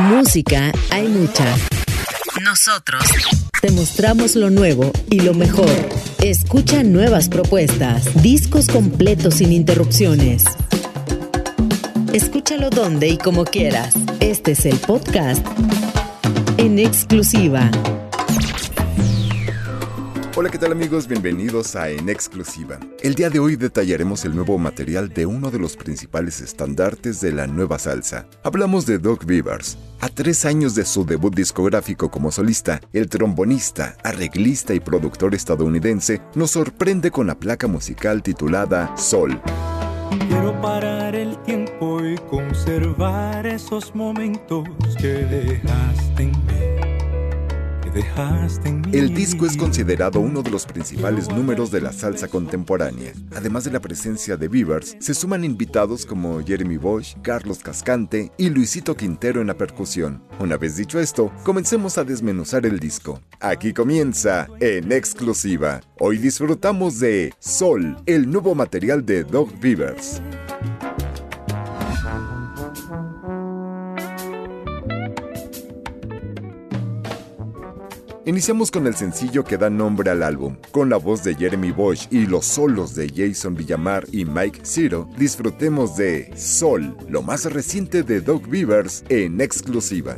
Música hay mucha. Nosotros te mostramos lo nuevo y lo mejor. Escucha nuevas propuestas, discos completos sin interrupciones. Escúchalo donde y como quieras. Este es el podcast en exclusiva. Hola, ¿qué tal amigos? Bienvenidos a En Exclusiva. El día de hoy detallaremos el nuevo material de uno de los principales estandartes de la nueva salsa. Hablamos de Doug Beavers. A tres años de su debut discográfico como solista, el trombonista, arreglista y productor estadounidense nos sorprende con la placa musical titulada Sol. Quiero parar el tiempo y conservar esos momentos que dejaste en. El disco es considerado uno de los principales números de la salsa contemporánea. Además de la presencia de Beavers, se suman invitados como Jeremy Bosch, Carlos Cascante y Luisito Quintero en la percusión. Una vez dicho esto, comencemos a desmenuzar el disco. Aquí comienza en exclusiva. Hoy disfrutamos de Sol, el nuevo material de Doug Beavers. Iniciamos con el sencillo que da nombre al álbum. Con la voz de Jeremy Bosch y los solos de Jason Villamar y Mike Zero, disfrutemos de Sol, lo más reciente de Doug Beavers en exclusiva.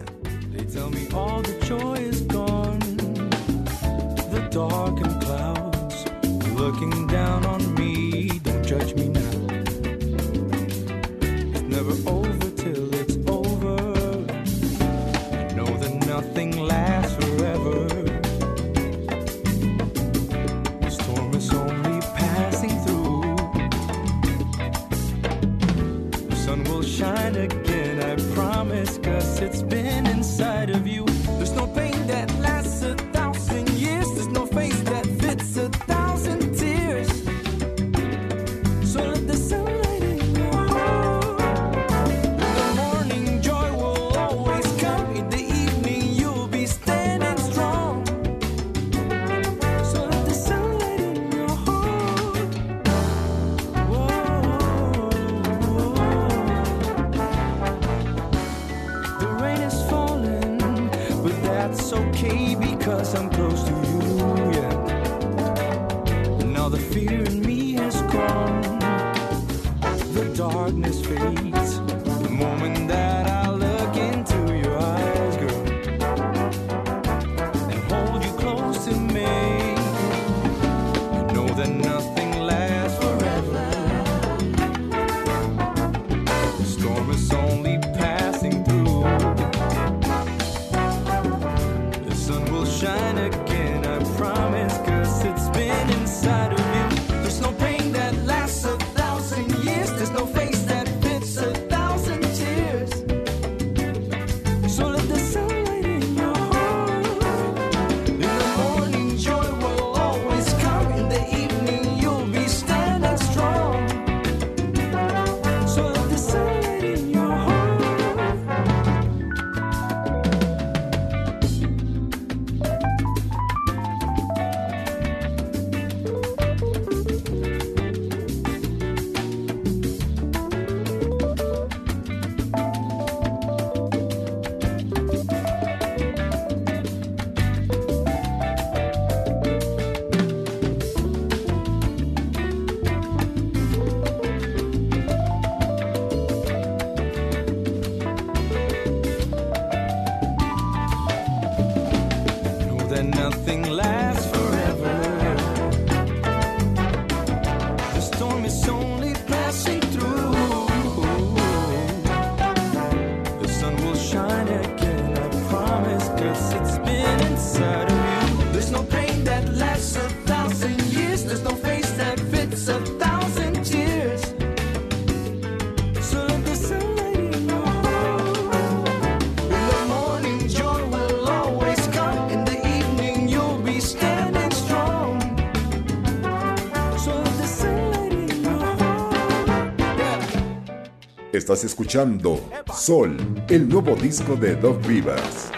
Estás escuchando Sol, el nuevo disco de Doug Vivas.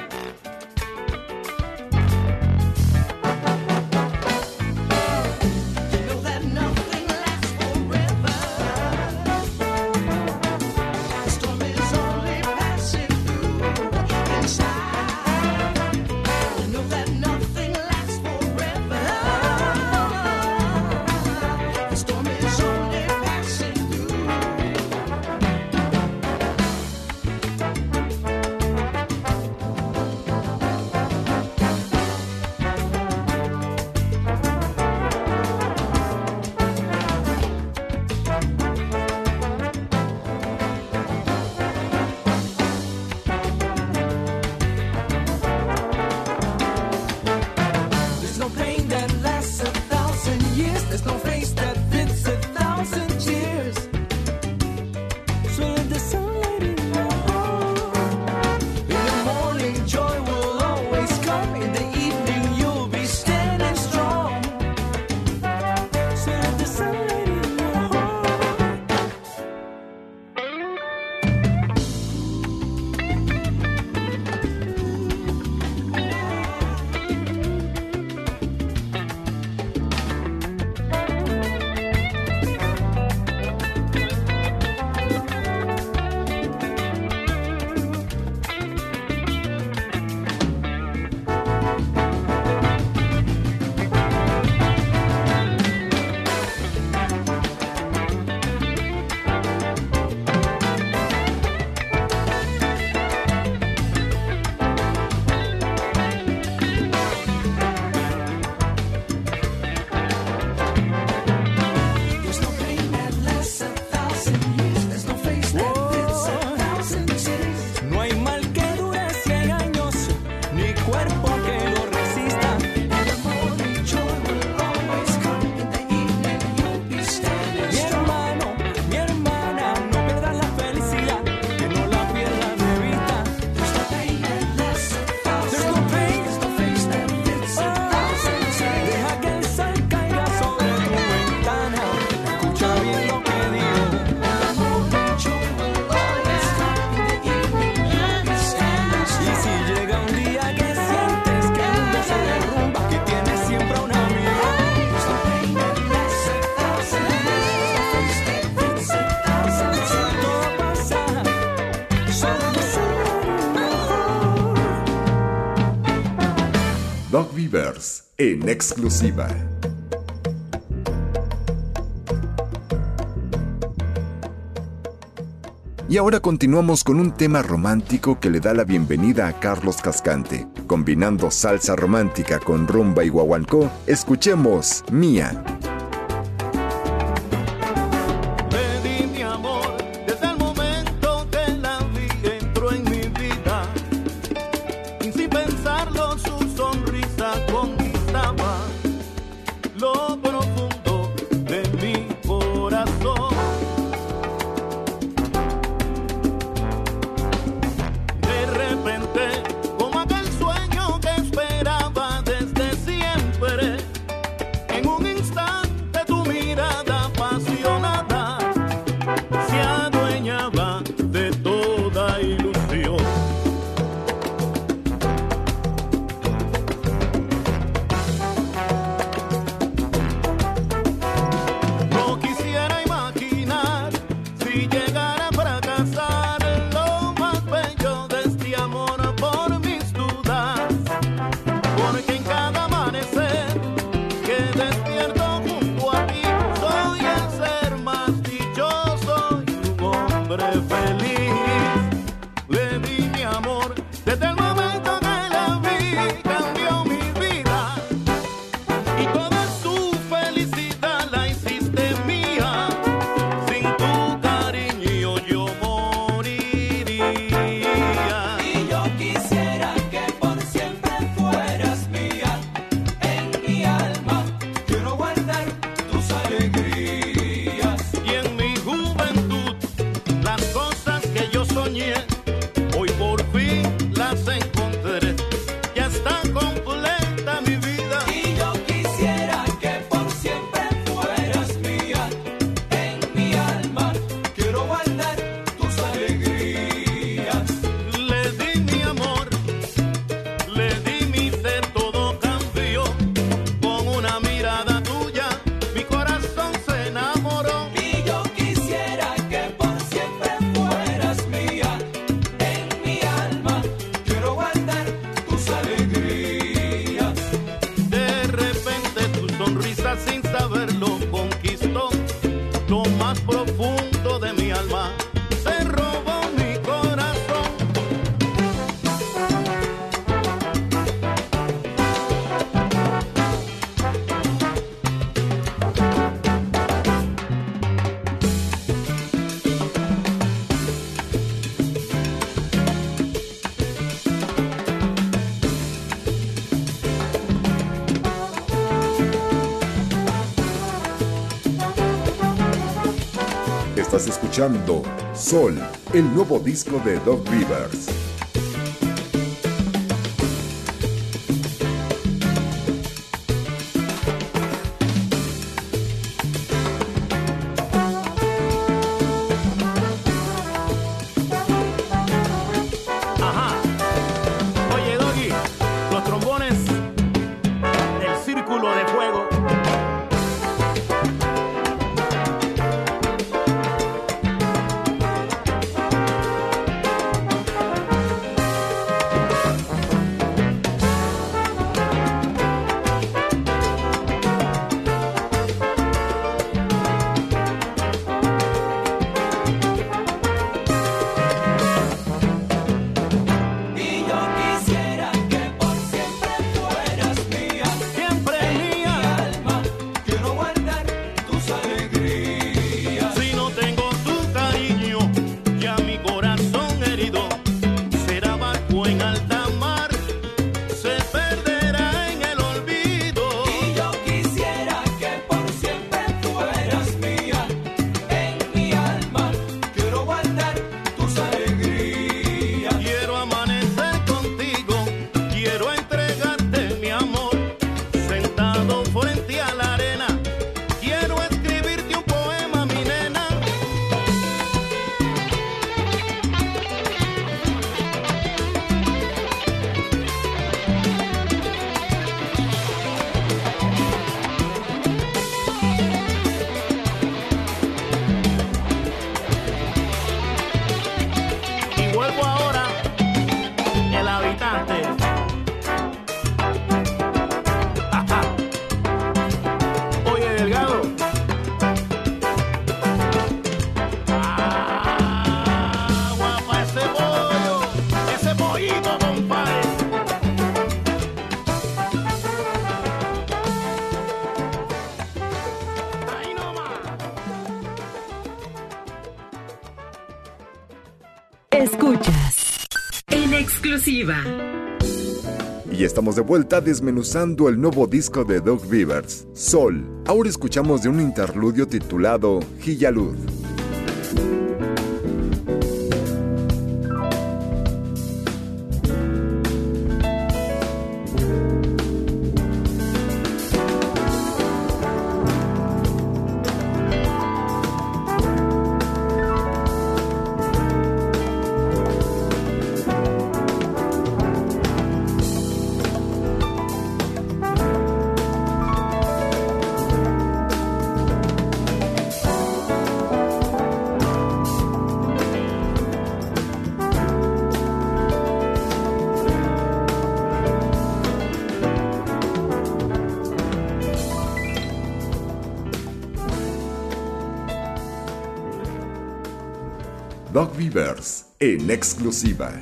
Exclusiva. Y ahora continuamos con un tema romántico que le da la bienvenida a Carlos Cascante. Combinando salsa romántica con rumba y guaguancó, escuchemos Mía. Sol, el nuevo disco de Dog Rivers. Escuchas en exclusiva. Y estamos de vuelta desmenuzando el nuevo disco de Doug Beavers, Sol. Ahora escuchamos de un interludio titulado Gillalud. En exclusiva.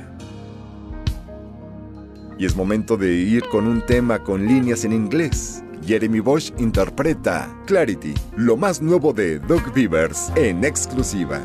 Y es momento de ir con un tema con líneas en inglés. Jeremy Bosch interpreta Clarity, lo más nuevo de Dog Beavers en exclusiva.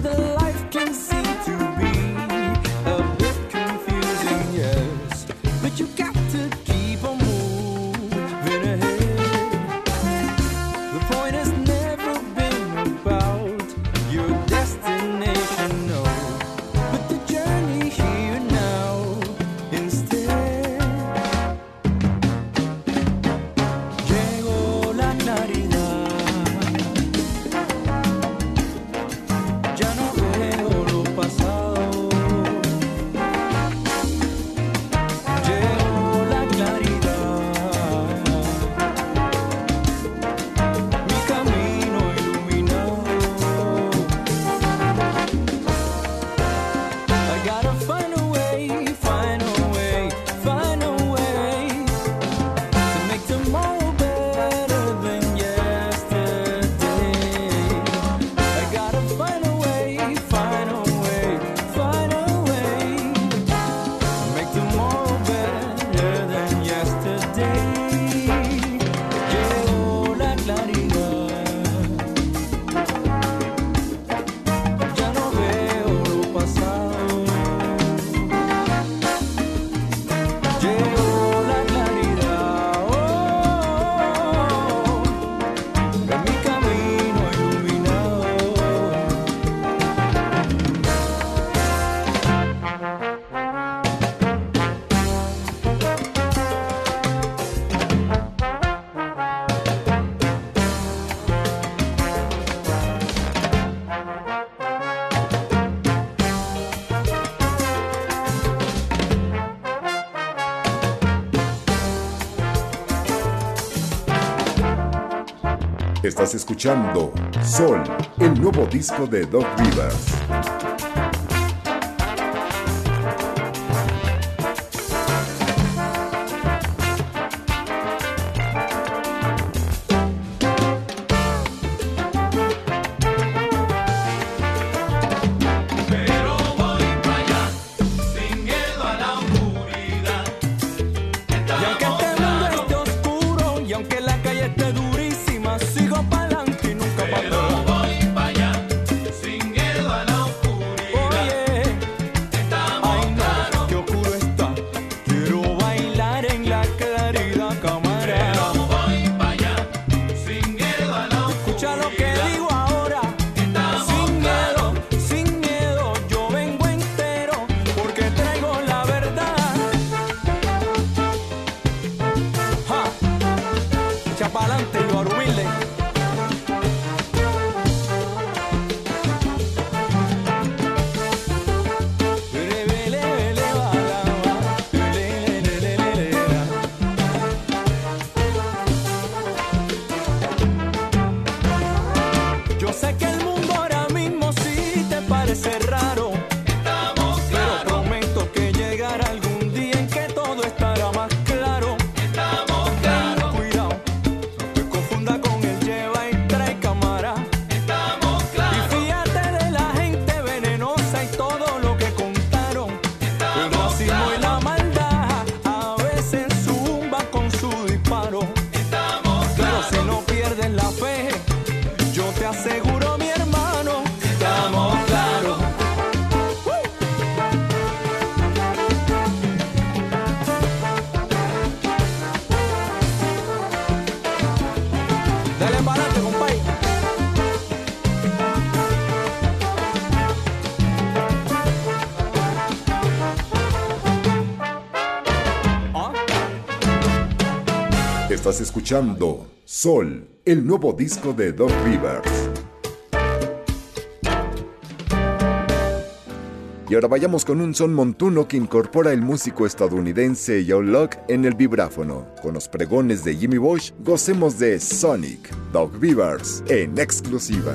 the Escuchando Sol, el nuevo disco de Doc Rivers. Escuchando Sol, el nuevo disco de Doc Rivers. Y ahora vayamos con un son montuno que incorpora el músico estadounidense Joe Locke en el vibráfono. Con los pregones de Jimmy Bosch, gocemos de Sonic, Doc Rivers, en exclusiva.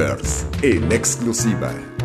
Beavers en exclusiva.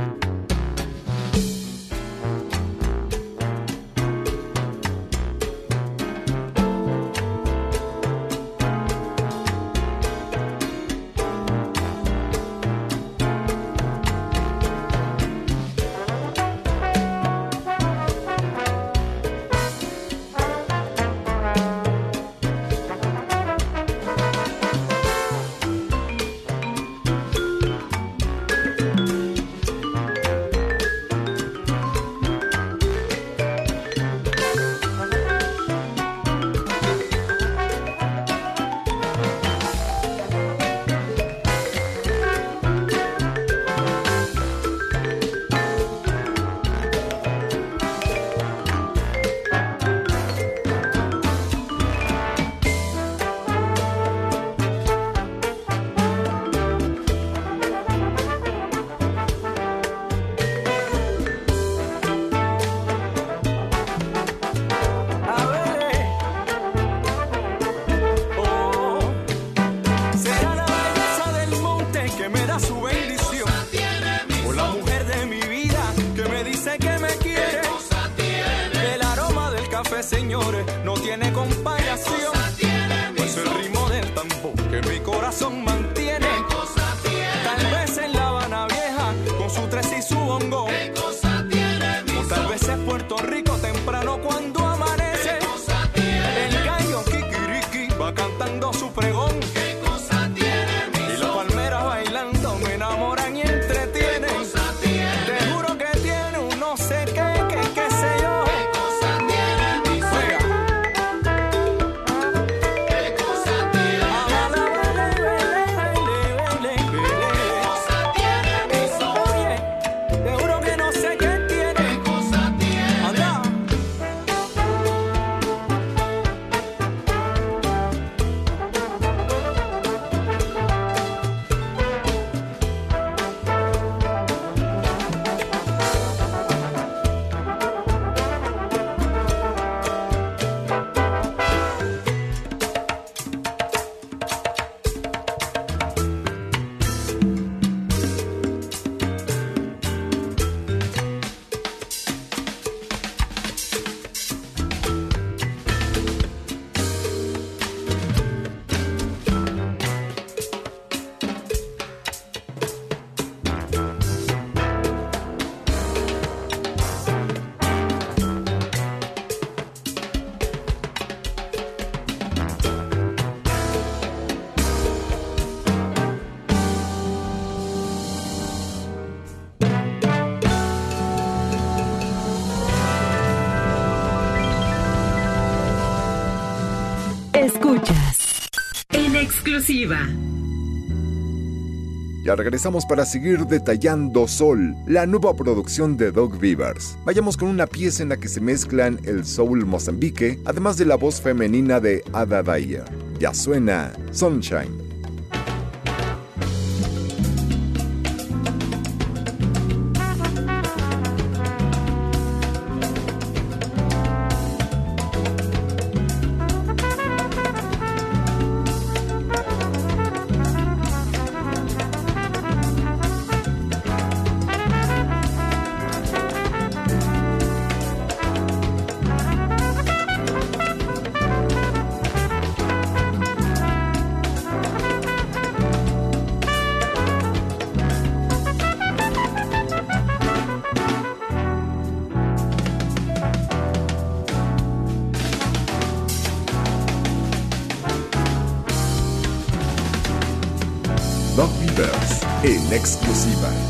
Ya regresamos para seguir detallando Sol, la nueva producción de Dog Beavers. Vayamos con una pieza en la que se mezclan el soul mozambique, además de la voz femenina de Ada Dyer. Ya suena Sunshine. En exclusiva.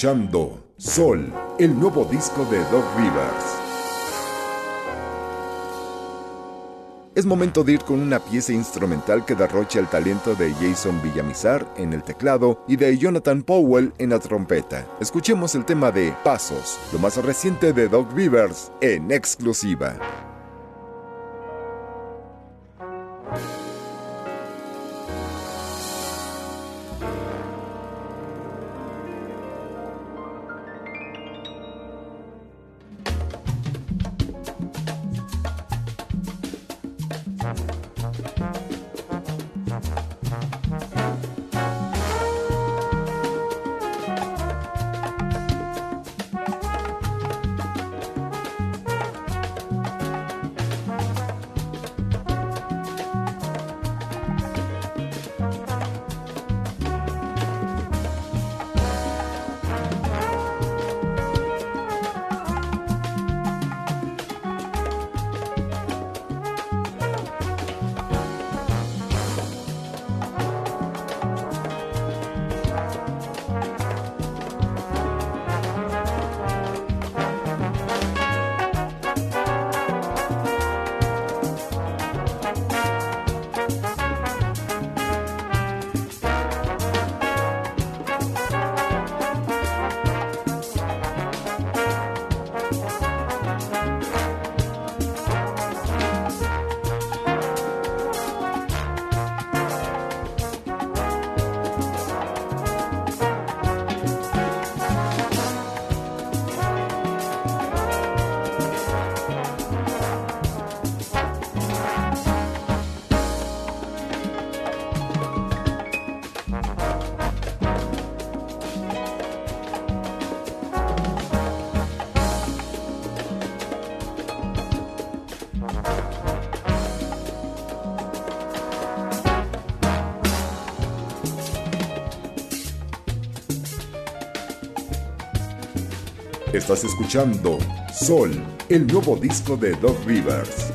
Escuchando Sol, el nuevo disco de Dog Rivers. Es momento de ir con una pieza instrumental que derrocha el talento de Jason Villamizar en el teclado y de Jonathan Powell en la trompeta. Escuchemos el tema de Pasos, lo más reciente de Dog Rivers en exclusiva. Estás escuchando Sol, el nuevo disco de Dog Rivers.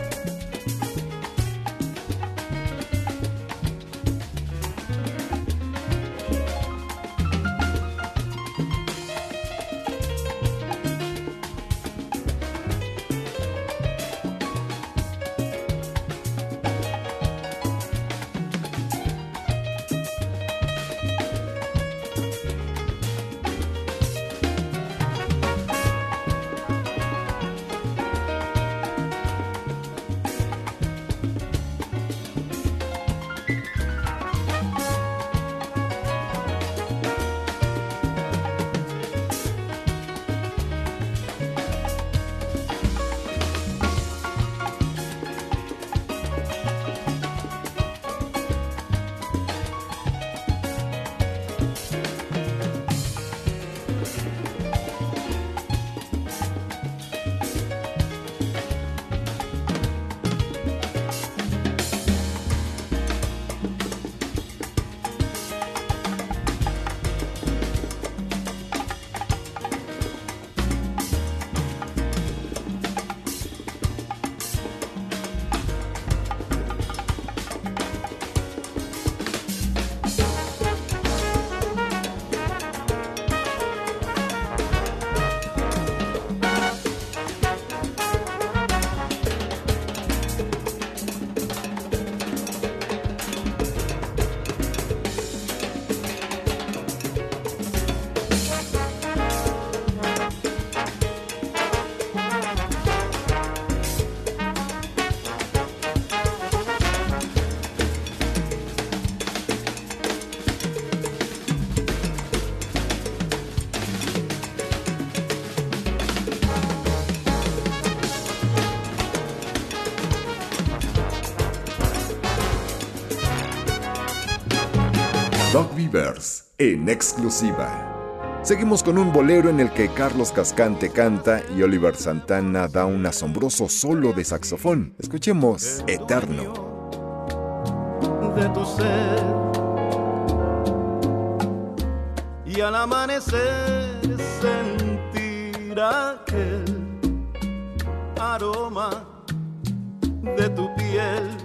En exclusiva. Seguimos con un bolero en el que Carlos Cascante canta y Oliver Santana da un asombroso solo de saxofón. Escuchemos Eterno. De tu ser y al amanecer sentir aquel aroma de tu piel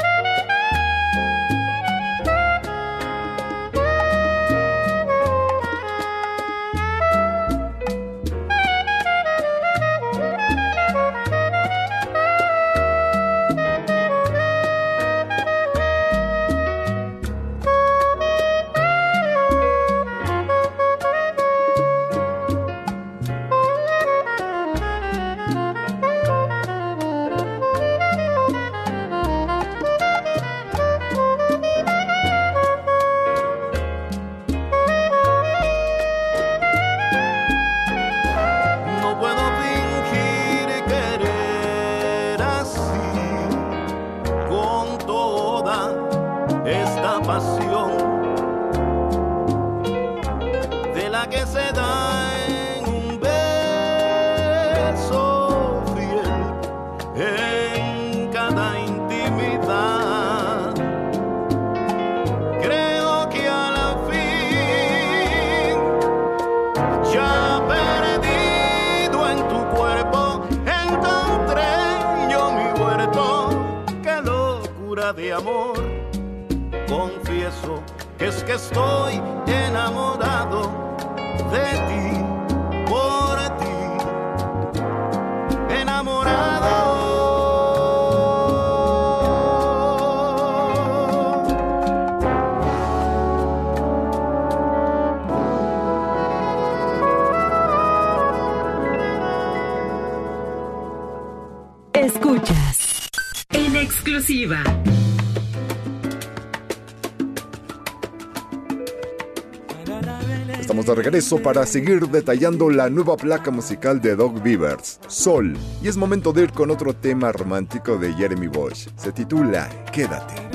para seguir detallando la nueva placa musical de Dog Beavers, Sol. Y es momento de ir con otro tema romántico de Jeremy Bosch. Se titula Quédate.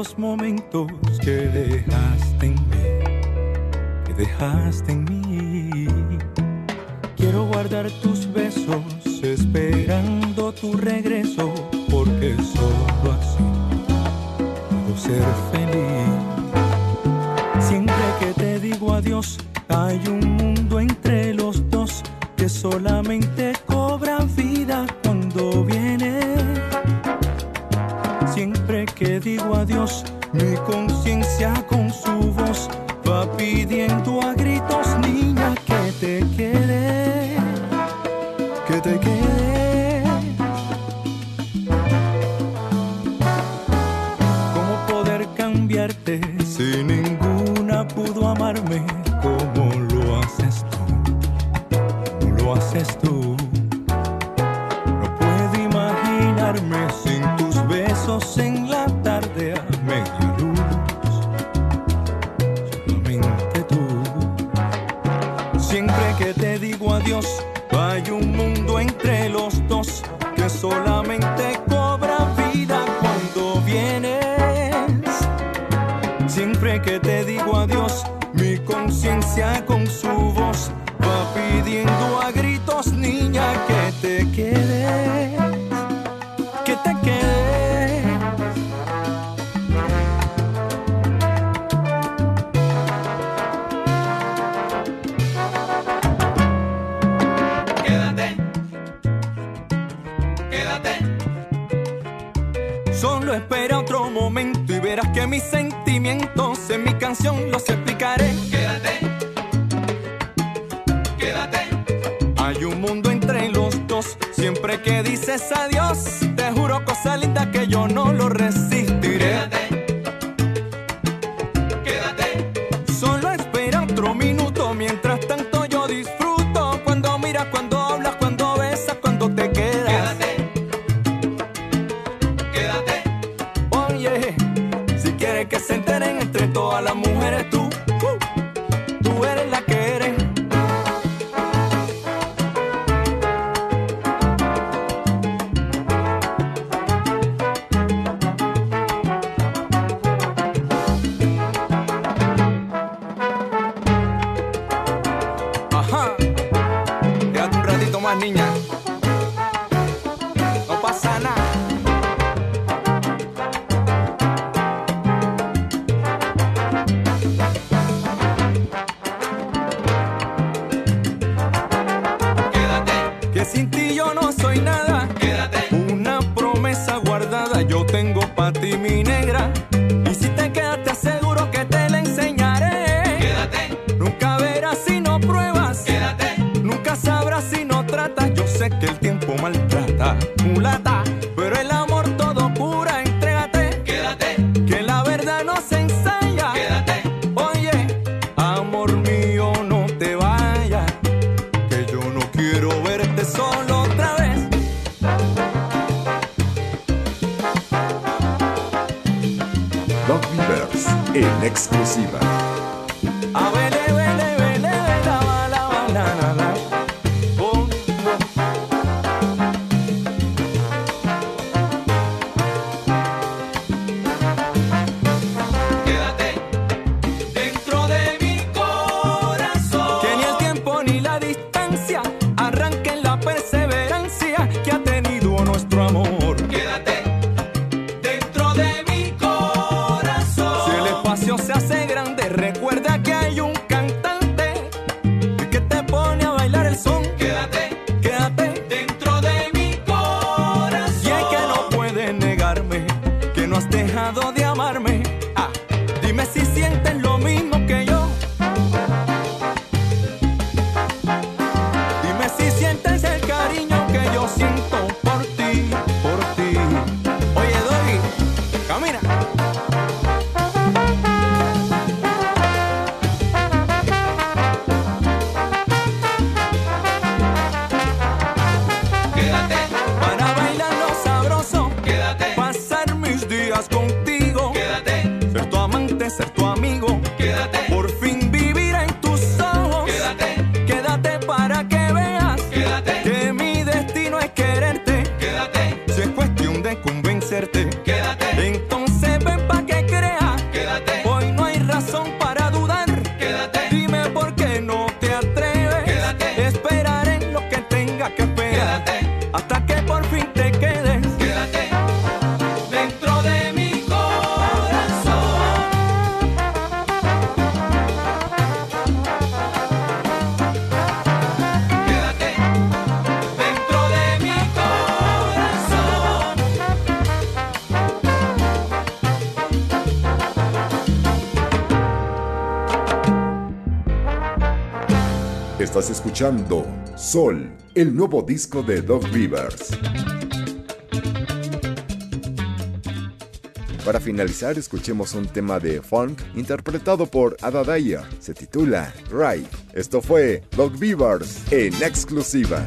Esos momentos que dejaste en mí, que dejaste en mí. Quiero guardar tus besos esperando tu regreso, porque solo así puedo ser feliz. Siempre que te digo adiós, hay un mundo entre los dos que solamente digo adiós, mi conciencia con entre los dos que solamente cobra que mis sentimientos en mi canción los explicaré. Quédate. Quédate. Hay un mundo entre los dos. Siempre que dices adiós, te juro cosa linda que yo no lo Sol, el nuevo disco de Dog Rivers. Para finalizar, escuchemos un tema de funk interpretado por Ada Dyer. Se titula Right. Esto fue Dog Beavers en exclusiva.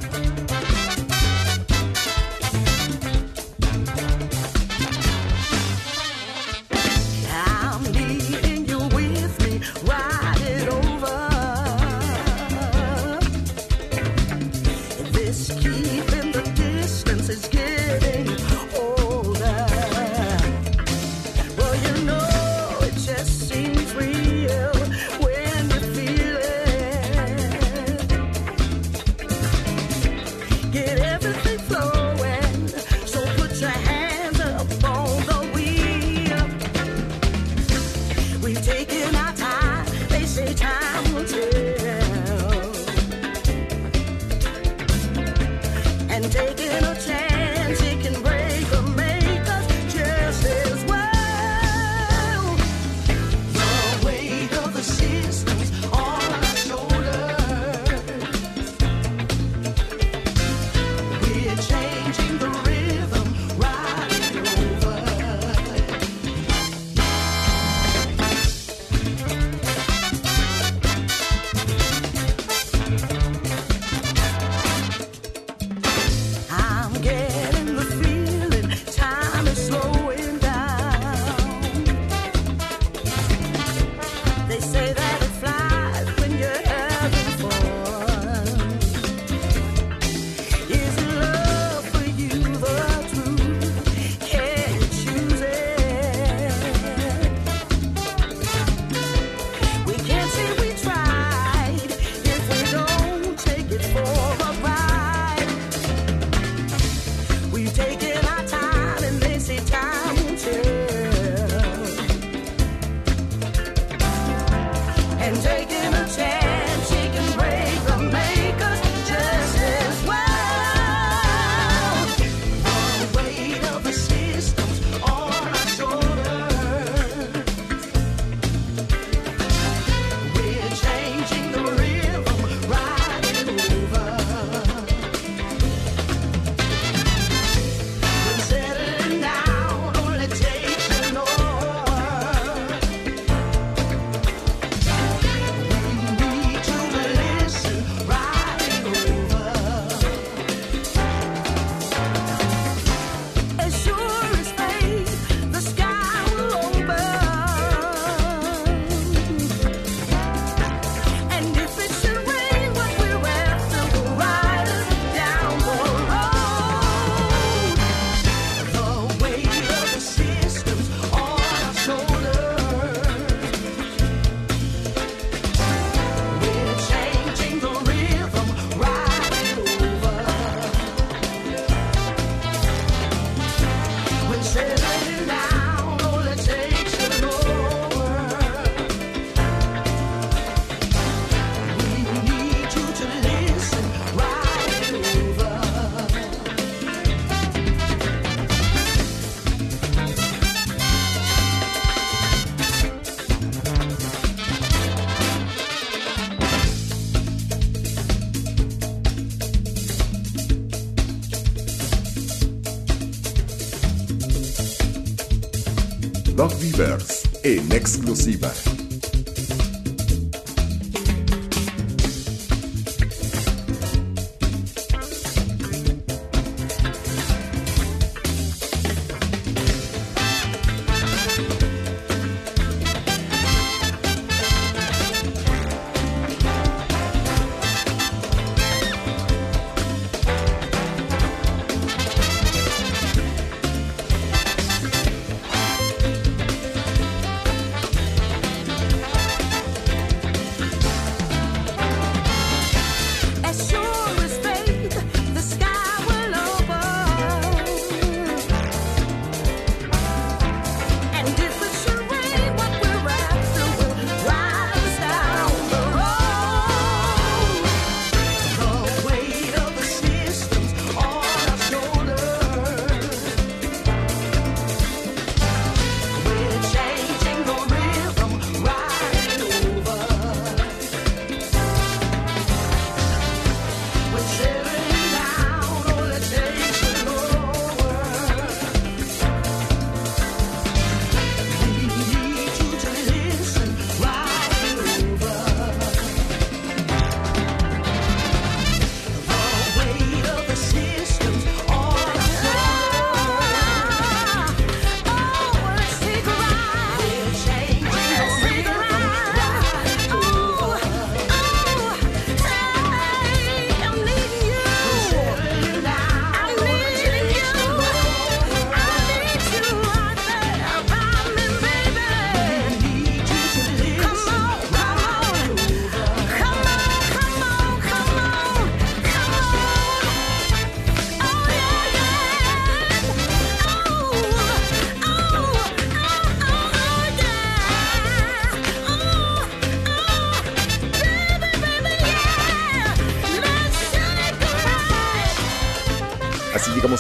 En exclusiva.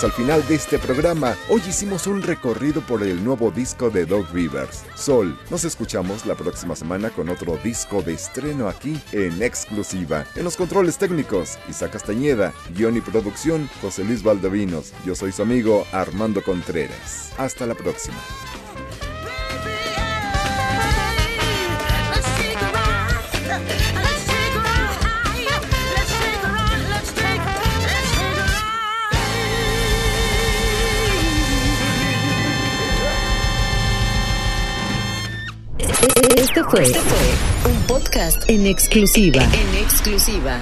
Al final de este programa. Hoy hicimos un recorrido por el nuevo disco de Dog Rivers, Sol. Nos escuchamos la próxima semana con otro disco de estreno aquí en exclusiva. En los controles técnicos, Isa Castañeda, guion y producción, José Luis Valdovinos. Yo soy su amigo Armando Contreras. Hasta la próxima. Este fue un podcast en exclusiva. En exclusiva